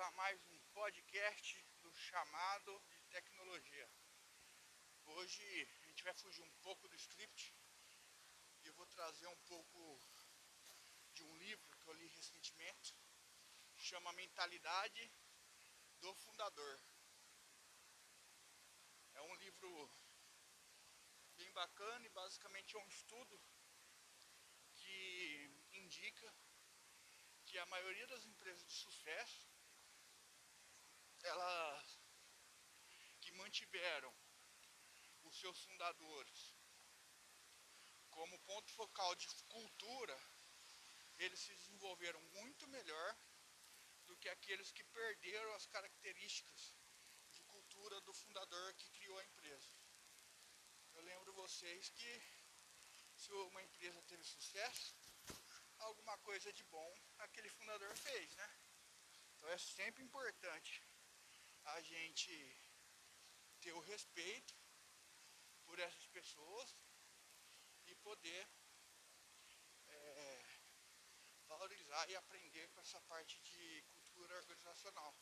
a mais um podcast do chamado de tecnologia. Hoje a gente vai fugir um pouco do script e eu vou trazer um pouco de um livro que eu li recentemente, chama Mentalidade do Fundador. É um livro bem bacana e basicamente é um estudo que indica que a maioria das empresas de sucesso elas que mantiveram os seus fundadores como ponto focal de cultura, eles se desenvolveram muito melhor do que aqueles que perderam as características de cultura do fundador que criou a empresa. Eu lembro vocês que se uma empresa teve sucesso, alguma coisa de bom aquele fundador fez, né? Então é sempre importante a gente ter o respeito por essas pessoas e poder é, valorizar e aprender com essa parte de cultura organizacional.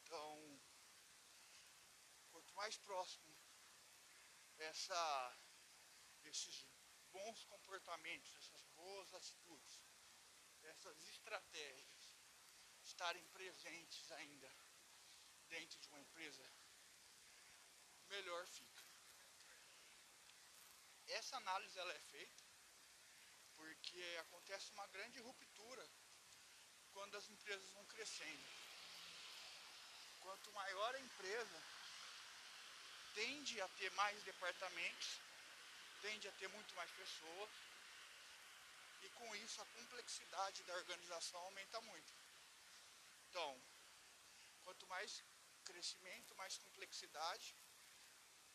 Então, quanto mais próximo essa, esses bons comportamentos, essas boas atitudes, essas estratégias estarem presentes ainda dentro de uma empresa, melhor fica. Essa análise ela é feita porque acontece uma grande ruptura quando as empresas vão crescendo. Quanto maior a empresa, tende a ter mais departamentos, tende a ter muito mais pessoas, e com isso a complexidade da organização aumenta muito. Então, quanto mais crescimento, mais complexidade,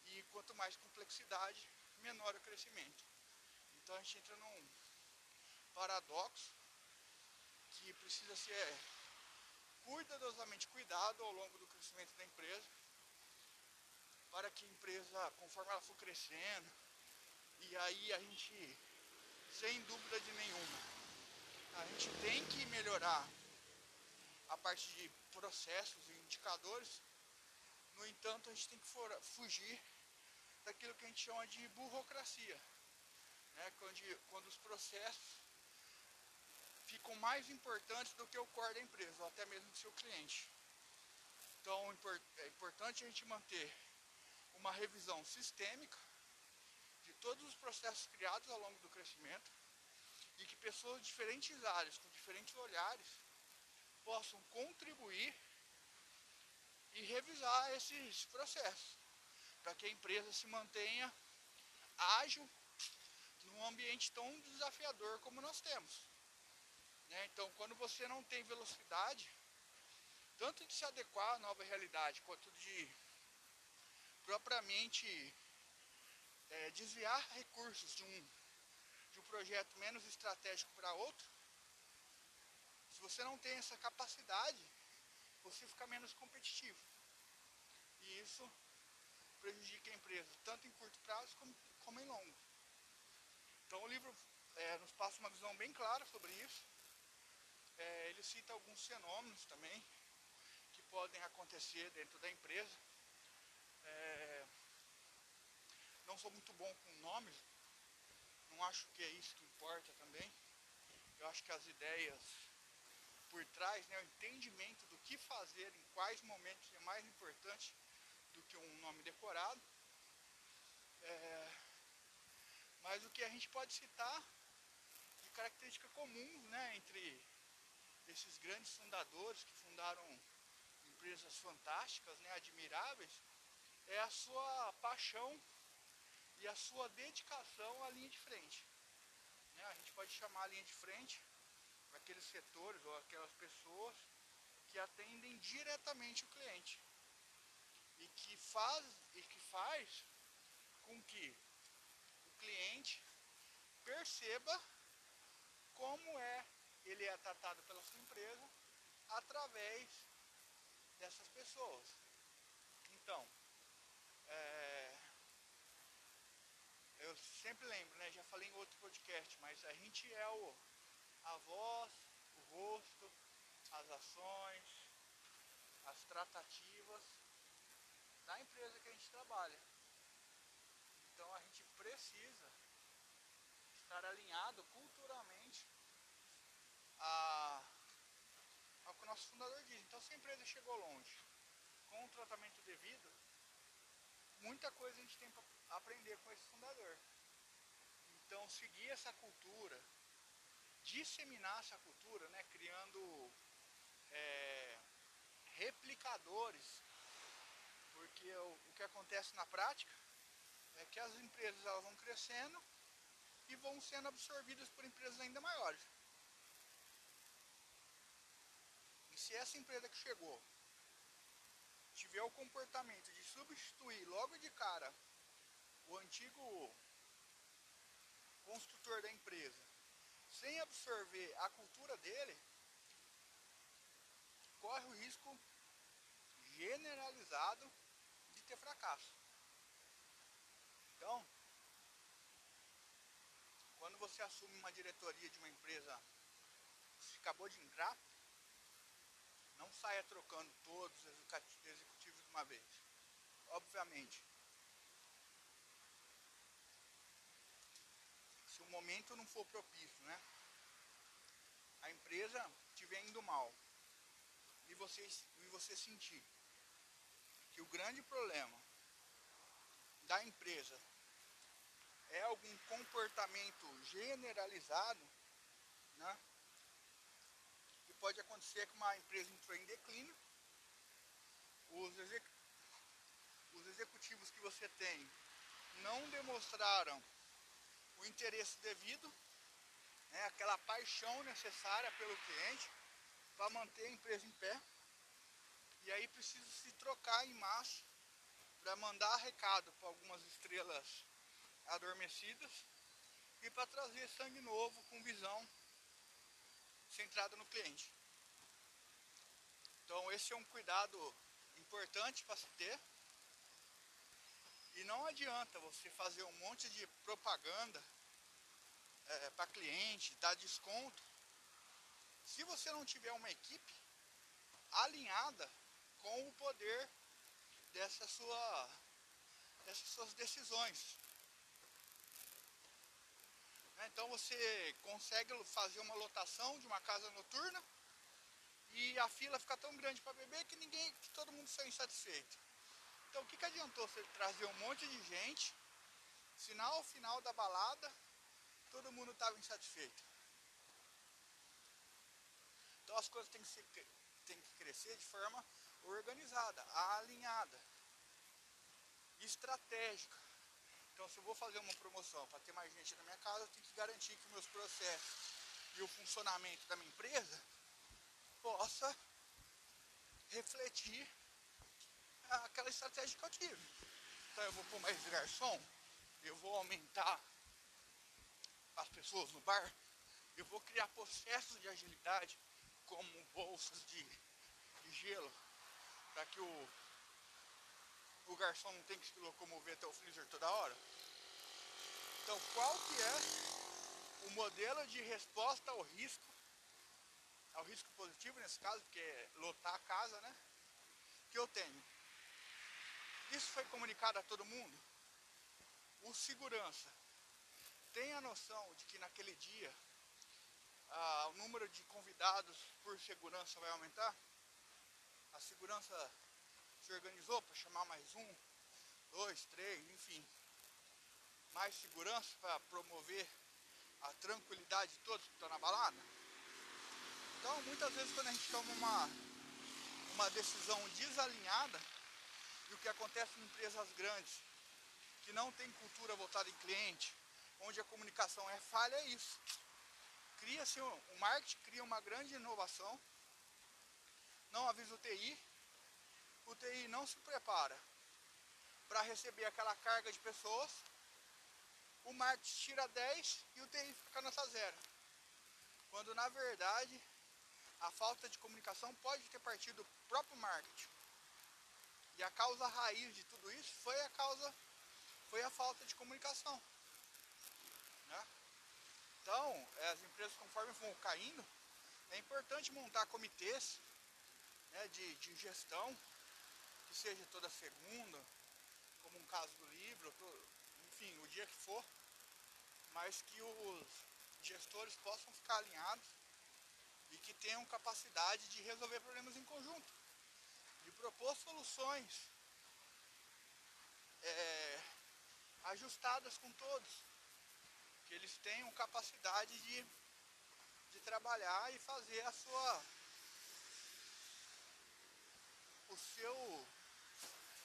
e quanto mais complexidade, menor o crescimento. Então a gente entra num paradoxo que precisa ser cuidadosamente cuidado ao longo do crescimento da empresa, para que a empresa, conforme ela for crescendo, e aí a gente sem dúvida de nenhuma. A gente tem que melhorar a parte de processos e indicadores. No entanto, a gente tem que fugir daquilo que a gente chama de burocracia. Né? Quando, quando os processos ficam mais importantes do que o core da empresa, ou até mesmo do seu cliente. Então é importante a gente manter uma revisão sistêmica de todos os processos criados ao longo do crescimento e que pessoas de diferentes áreas, com diferentes olhares, possam contribuir e revisar esses processos, para que a empresa se mantenha ágil num ambiente tão desafiador como nós temos. Né? Então, quando você não tem velocidade, tanto de se adequar à nova realidade, quanto de propriamente é, desviar recursos de um, de um projeto menos estratégico para outro, se você não tem essa capacidade, você fica menos competitivo. E isso prejudica a empresa, tanto em curto prazo como, como em longo. Então o livro é, nos passa uma visão bem clara sobre isso. É, ele cita alguns fenômenos também que podem acontecer dentro da empresa. É, não sou muito bom com nomes, não acho que é isso que importa também. Eu acho que as ideias por trás, né, o entendimento do que fazer, em quais momentos é mais importante do que um nome decorado. É, mas o que a gente pode citar de característica comum né, entre esses grandes fundadores que fundaram empresas fantásticas, né, admiráveis, é a sua paixão e a sua dedicação à linha de frente. Né? A gente pode chamar a linha de frente aqueles setores ou aquelas pessoas que atendem diretamente o cliente e que faz e que faz com que o cliente perceba como é ele é tratado pela sua empresa através dessas pessoas. Então, é, eu sempre lembro, né? Já falei em outro podcast, mas a gente é o, a voz, o rosto, as ações, as tratativas da empresa que a gente trabalha. Então a gente precisa estar alinhado culturalmente a, ao que o nosso fundador diz. Então se a empresa chegou longe com o tratamento devido, muita coisa a gente tem para aprender com esse fundador. Então seguir essa cultura, disseminar essa cultura, né, criando é, replicadores, porque o, o que acontece na prática é que as empresas elas vão crescendo e vão sendo absorvidas por empresas ainda maiores. E se essa empresa que chegou tiver o comportamento de substituir logo de cara o antigo construtor sem absorver a cultura dele, corre o risco generalizado de ter fracasso. Então, quando você assume uma diretoria de uma empresa que acabou de entrar, não saia trocando todos os executivos de uma vez. Obviamente, se o momento não for propício, né? A empresa estiver indo mal e você, e você sentir que o grande problema da empresa é algum comportamento generalizado, né? E pode acontecer que uma empresa entrou em declínio, os, exec, os executivos que você tem não demonstraram o interesse devido, né? aquela paixão necessária pelo cliente para manter a empresa em pé. E aí precisa se trocar em massa para mandar recado para algumas estrelas adormecidas e para trazer sangue novo com visão centrada no cliente. Então esse é um cuidado importante para se ter. E não adianta você fazer um monte de propaganda é, para cliente, dar desconto. Se você não tiver uma equipe alinhada com o poder dessa sua, dessas suas decisões. Né? Então você consegue fazer uma lotação de uma casa noturna e a fila fica tão grande para beber que ninguém, que todo mundo sai insatisfeito. Então o que, que adiantou você trazer um monte de gente, sinal final da balada, todo mundo estava insatisfeito. Então as coisas têm que, ser, têm que crescer de forma organizada, alinhada, estratégica. Então, se eu vou fazer uma promoção para ter mais gente na minha casa, eu tenho que garantir que meus processos e o funcionamento da minha empresa possa refletir aquela estratégia que eu tive. Então, eu vou pôr mais garçom, eu vou aumentar as pessoas no bar, eu vou criar processos de agilidade, como bolsas de, de gelo, para que o, o garçom não tenha que se locomover até o freezer toda hora. Então qual que é o modelo de resposta ao risco, ao risco positivo nesse caso, que é lotar a casa, né? Que eu tenho. Isso foi comunicado a todo mundo? O segurança tem a noção de que naquele dia ah, o número de convidados por segurança vai aumentar? A segurança se organizou para chamar mais um, dois, três, enfim. Mais segurança para promover a tranquilidade de todos que estão na balada? Então, muitas vezes quando a gente toma uma, uma decisão desalinhada, e o que acontece em empresas grandes, que não tem cultura voltada em cliente, onde a comunicação é falha, é isso. Cria-se, o marketing cria uma grande inovação, não avisa o TI, o TI não se prepara para receber aquela carga de pessoas, o marketing tira 10 e o TI fica nessa zero. Quando na verdade a falta de comunicação pode ter partido do próprio marketing. E a causa raiz de tudo isso foi a causa, foi a falta de comunicação. Né? Então, as empresas conforme vão caindo, é importante montar comitês né, de, de gestão, que seja toda segunda, como um caso do livro, enfim, o dia que for, mas que os gestores possam ficar alinhados e que tenham capacidade de resolver problemas em conjunto, propor soluções é, ajustadas com todos, que eles tenham capacidade de, de trabalhar e fazer a sua o seu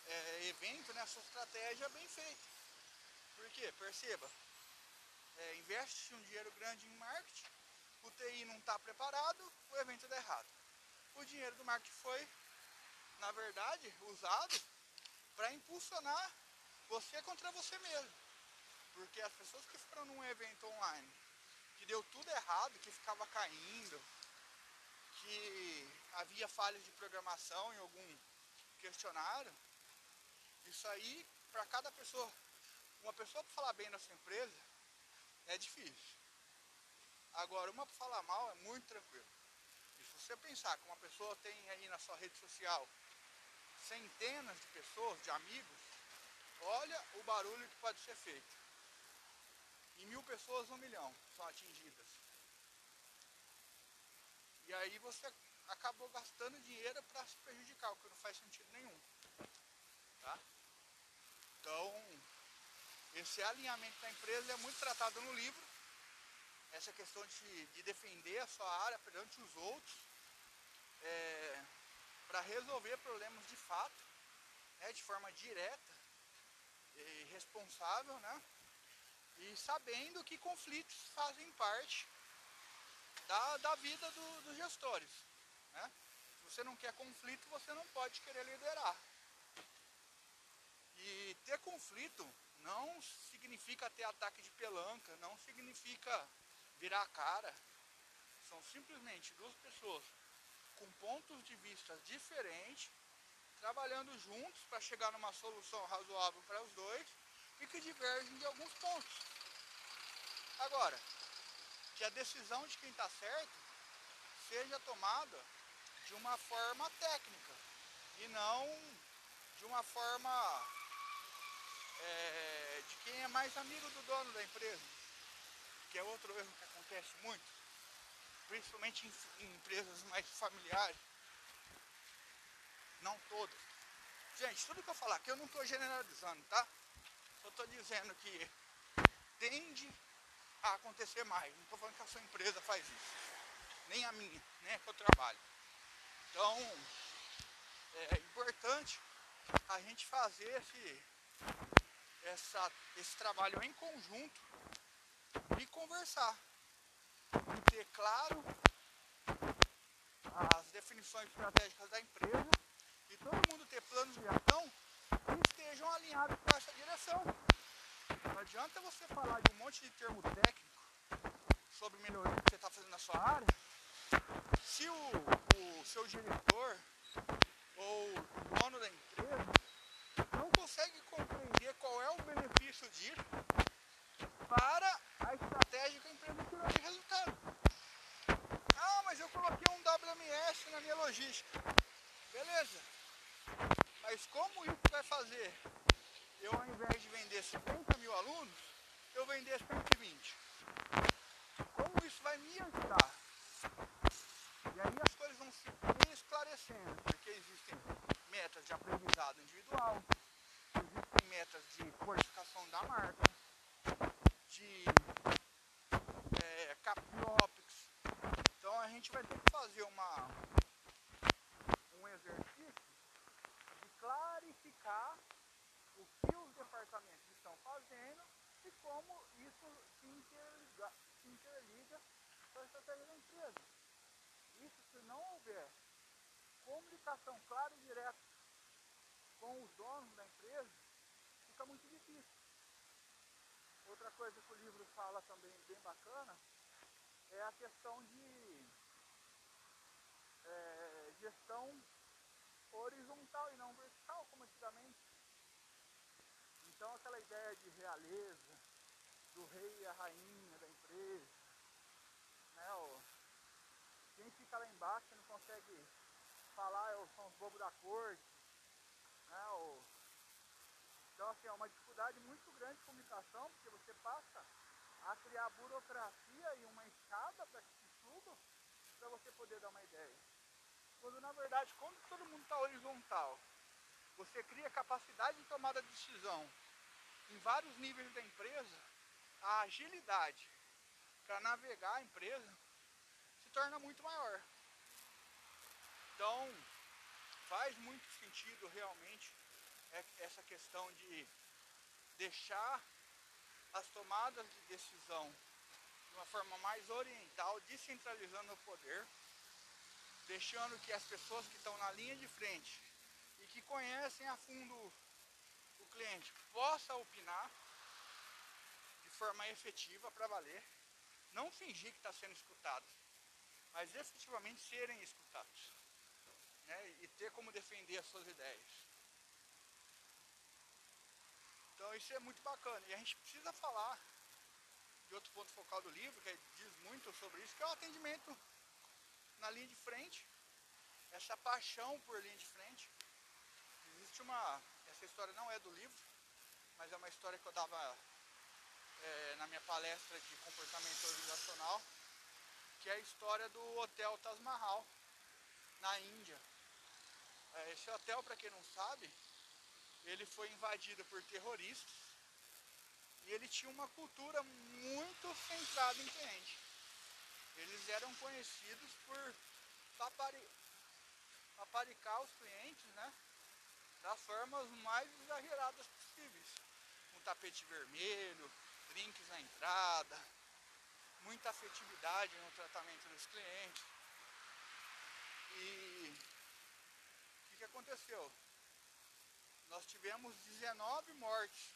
é, evento, né, a sua estratégia bem feita. Por quê? Perceba, é, investe um dinheiro grande em marketing, o TI não está preparado, o evento dá errado. O dinheiro do marketing foi, na verdade, usado para impulsionar você contra você mesmo. Porque as pessoas que foram num evento online, que deu tudo errado, que ficava caindo, que havia falhas de programação em algum questionário, isso aí, para cada pessoa, uma pessoa para falar bem da sua empresa, é difícil. Agora, uma para falar mal é muito tranquilo. E se você pensar que uma pessoa tem aí na sua rede social centenas de pessoas, de amigos, olha o barulho que pode ser feito. E mil pessoas, um milhão são atingidas. E aí você acabou gastando dinheiro para se prejudicar, o que não faz sentido nenhum. Tá? Então, esse alinhamento da empresa é muito tratado no livro. Essa questão de, de defender a sua área perante os outros, é, para resolver problemas de fato, né, de forma direta e responsável, né? E sabendo que conflitos fazem parte da, da vida do, dos gestores. Né? Se você não quer conflito, você não pode querer liderar. E ter conflito não significa ter ataque de pelanca, não significa virar a cara. São simplesmente duas pessoas com pontos de vista diferentes, trabalhando juntos para chegar numa solução razoável para os dois e que divergem de alguns pontos. Agora, que a decisão de quem está certo seja tomada de uma forma técnica e não de uma forma é, de quem é mais amigo do dono da empresa, que é outro erro que acontece muito, principalmente em, em empresas mais familiares, não todas. Gente, tudo que eu falar aqui eu não estou generalizando, tá? Só estou dizendo que tende a acontecer mais. Não estou falando que a sua empresa faz isso. Nem a minha, nem a que eu trabalho. Então, é importante a gente fazer esse, essa, esse trabalho em conjunto e conversar. E ter claro as definições estratégicas da empresa e todo mundo ter planos de ação que estejam alinhados com essa direção. Não adianta você falar de um monte de termo técnico sobre melhoria que você está fazendo na sua área, se o, o seu diretor ou o dono da empresa não consegue compreender qual é o benefício disso para que a empresa de resultado. Ah, mas eu coloquei um WMS na minha logística. Beleza. Mas como isso vai fazer eu, ao invés de vender 50 mil alunos, eu vender 120? Como isso vai me ajudar? E aí as coisas vão se esclarecendo, porque existem metas de aprendizado individual, existem metas de qualificação da marca, de é, CapOps. Então a gente vai ter que fazer uma, um exercício de clarificar o que os departamentos estão fazendo e como isso se interliga, se interliga com a estratégia da empresa. Isso se não houver comunicação clara e direta com os donos da empresa, fica muito difícil. Outra coisa que o livro fala também bem bacana é a questão de é, gestão horizontal e não vertical, como antigamente. Então aquela ideia de realeza, do rei e a rainha da empresa, né, ó, quem fica lá embaixo não consegue falar são os bobos da corte. Né? O... Então assim, é uma dificuldade muito grande de comunicação, porque você passa a criar burocracia e uma escada para que se suba para você poder dar uma ideia. Quando na verdade, quando todo mundo está horizontal, você cria capacidade de tomada de decisão em vários níveis da empresa, a agilidade para navegar a empresa se torna muito maior. Então, faz muito sentido realmente essa questão de deixar as tomadas de decisão de uma forma mais oriental, descentralizando o poder, deixando que as pessoas que estão na linha de frente e que conhecem a fundo o cliente possa opinar de forma efetiva para valer, não fingir que está sendo escutado, mas efetivamente serem escutados né, e ter como defender as suas ideias. Então isso é muito bacana. E a gente precisa falar de outro ponto focal do livro, que diz muito sobre isso, que é o atendimento na linha de frente, essa paixão por linha de frente. Existe uma. Essa história não é do livro, mas é uma história que eu dava é, na minha palestra de comportamento organizacional, que é a história do Hotel Taj Mahal, na Índia. É, esse hotel, para quem não sabe, ele foi invadido por terroristas e ele tinha uma cultura muito centrada em cliente. Eles eram conhecidos por papari, paparicar os clientes, né? Das formas mais exageradas possíveis. Um tapete vermelho, drinks na entrada, muita afetividade no tratamento dos clientes. E o que, que aconteceu? nós tivemos 19 mortes.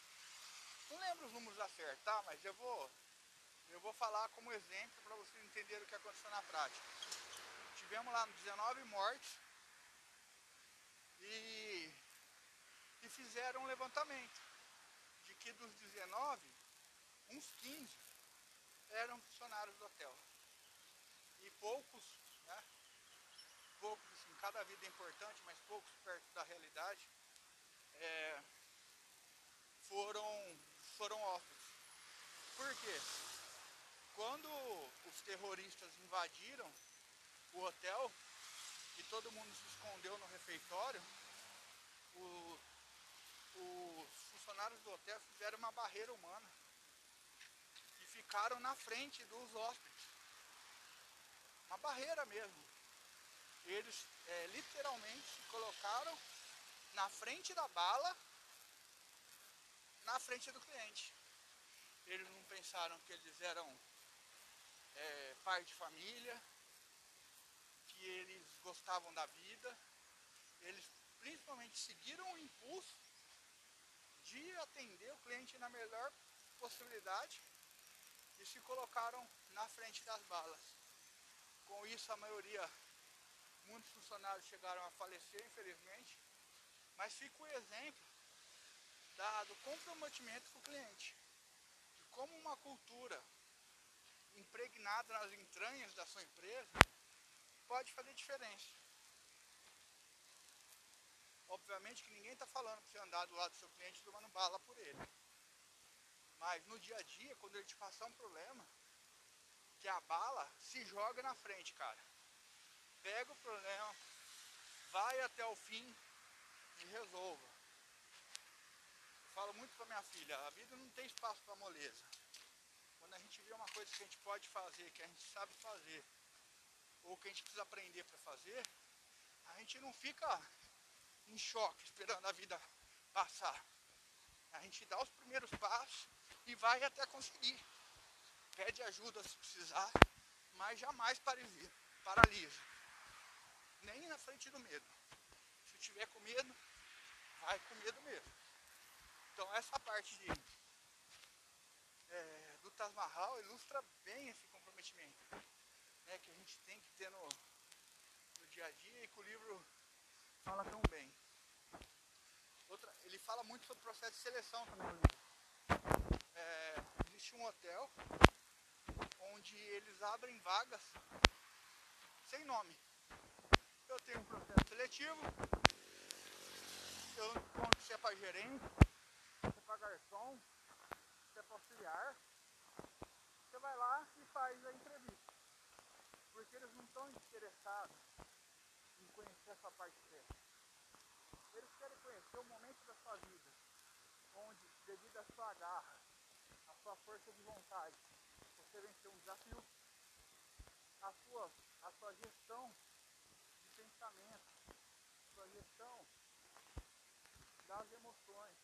Não lembro os números a certo, tá? Mas eu vou, eu vou falar como exemplo para vocês entenderem o que aconteceu na prática. Tivemos lá 19 mortes e, e fizeram um levantamento de que dos 19, uns 15 eram funcionários do hotel. E poucos, né? Poucos, assim, cada vida é importante, mas poucos perto da realidade é, foram, foram órfãos. Por quê? Quando os terroristas invadiram o hotel e todo mundo se escondeu no refeitório, o, os funcionários do hotel fizeram uma barreira humana e ficaram na frente dos hóspedes. Uma barreira mesmo. Eles é, literalmente se colocaram na frente da bala, na frente do cliente. Eles não pensaram que eles eram é, pai de família, que eles gostavam da vida, eles principalmente seguiram o impulso de atender o cliente na melhor possibilidade e se colocaram na frente das balas. Com isso, a maioria, muitos funcionários chegaram a falecer, infelizmente, mas fica o exemplo da, do comprometimento com o cliente. De como uma cultura impregnada nas entranhas da sua empresa pode fazer diferença. Obviamente que ninguém está falando para você andar do lado do seu cliente tomando bala por ele. Mas no dia a dia, quando ele te passar um problema, que a bala se joga na frente, cara. Pega o problema, vai até o fim, e resolva. Eu falo muito para minha filha, a vida não tem espaço para moleza. Gente vê uma coisa que a gente pode fazer, que a gente sabe fazer, ou que a gente precisa aprender para fazer, a gente não fica em choque esperando a vida passar. A gente dá os primeiros passos e vai até conseguir. Pede ajuda se precisar, mas jamais paralisa. Nem na frente do medo. Se tiver com medo, vai com medo mesmo. Então essa parte de, é, Taj ilustra bem esse comprometimento né, que a gente tem que ter no, no dia a dia e que o livro fala tão bem. Outra, ele fala muito sobre o processo de seleção também. É, existe um hotel onde eles abrem vagas sem nome. Eu tenho um processo seletivo. Eu encontro se é para gerente, se é para garçom, se é para auxiliar. Você vai lá e faz a entrevista. Porque eles não estão interessados em conhecer a sua parte técnica. Eles querem conhecer o momento da sua vida, onde, devido à sua garra, a sua força de vontade, você venceu um desafio, a sua, a sua gestão de pensamento, sua gestão das emoções,